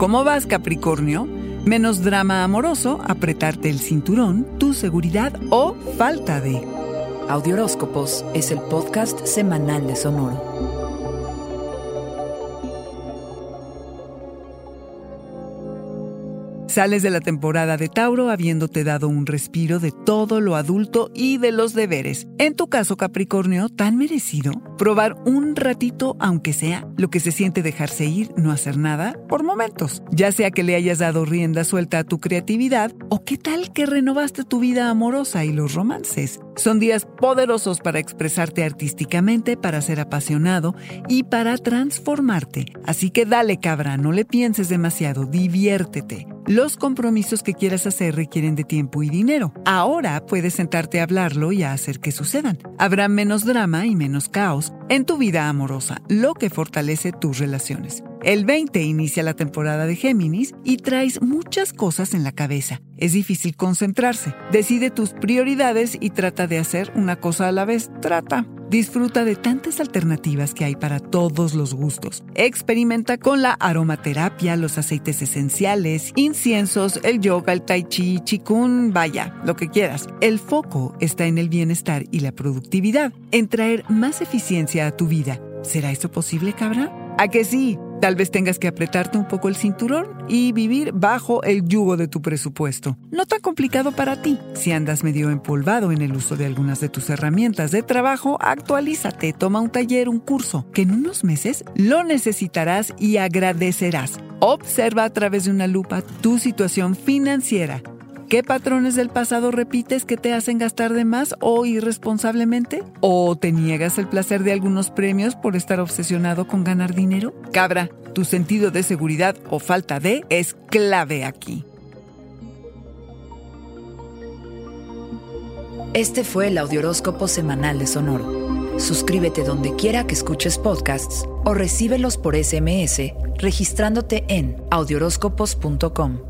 ¿Cómo vas, Capricornio? Menos drama amoroso, apretarte el cinturón, tu seguridad o falta de. Audioróscopos es el podcast semanal de Sonoro. Sales de la temporada de Tauro habiéndote dado un respiro de todo lo adulto y de los deberes. En tu caso, Capricornio, tan merecido, probar un ratito, aunque sea, lo que se siente dejarse ir, no hacer nada, por momentos. Ya sea que le hayas dado rienda suelta a tu creatividad o qué tal que renovaste tu vida amorosa y los romances. Son días poderosos para expresarte artísticamente, para ser apasionado y para transformarte. Así que dale cabra, no le pienses demasiado, diviértete. Los compromisos que quieras hacer requieren de tiempo y dinero. Ahora puedes sentarte a hablarlo y a hacer que sucedan. Habrá menos drama y menos caos en tu vida amorosa, lo que fortalece tus relaciones. El 20 inicia la temporada de Géminis y traes muchas cosas en la cabeza. Es difícil concentrarse. Decide tus prioridades y trata de hacer una cosa a la vez. Trata. Disfruta de tantas alternativas que hay para todos los gustos. Experimenta con la aromaterapia, los aceites esenciales, inciensos, el yoga, el tai chi, chikun, vaya, lo que quieras. El foco está en el bienestar y la productividad, en traer más eficiencia a tu vida. ¿Será eso posible, cabra? ¿A que sí? Tal vez tengas que apretarte un poco el cinturón y vivir bajo el yugo de tu presupuesto. No tan complicado para ti. Si andas medio empolvado en el uso de algunas de tus herramientas de trabajo, actualízate, toma un taller, un curso, que en unos meses lo necesitarás y agradecerás. Observa a través de una lupa tu situación financiera ¿Qué patrones del pasado repites que te hacen gastar de más o irresponsablemente? ¿O te niegas el placer de algunos premios por estar obsesionado con ganar dinero? Cabra, tu sentido de seguridad o falta de es clave aquí. Este fue el Audioróscopo Semanal de Sonoro. Suscríbete donde quiera que escuches podcasts o recíbelos por SMS registrándote en audioróscopos.com.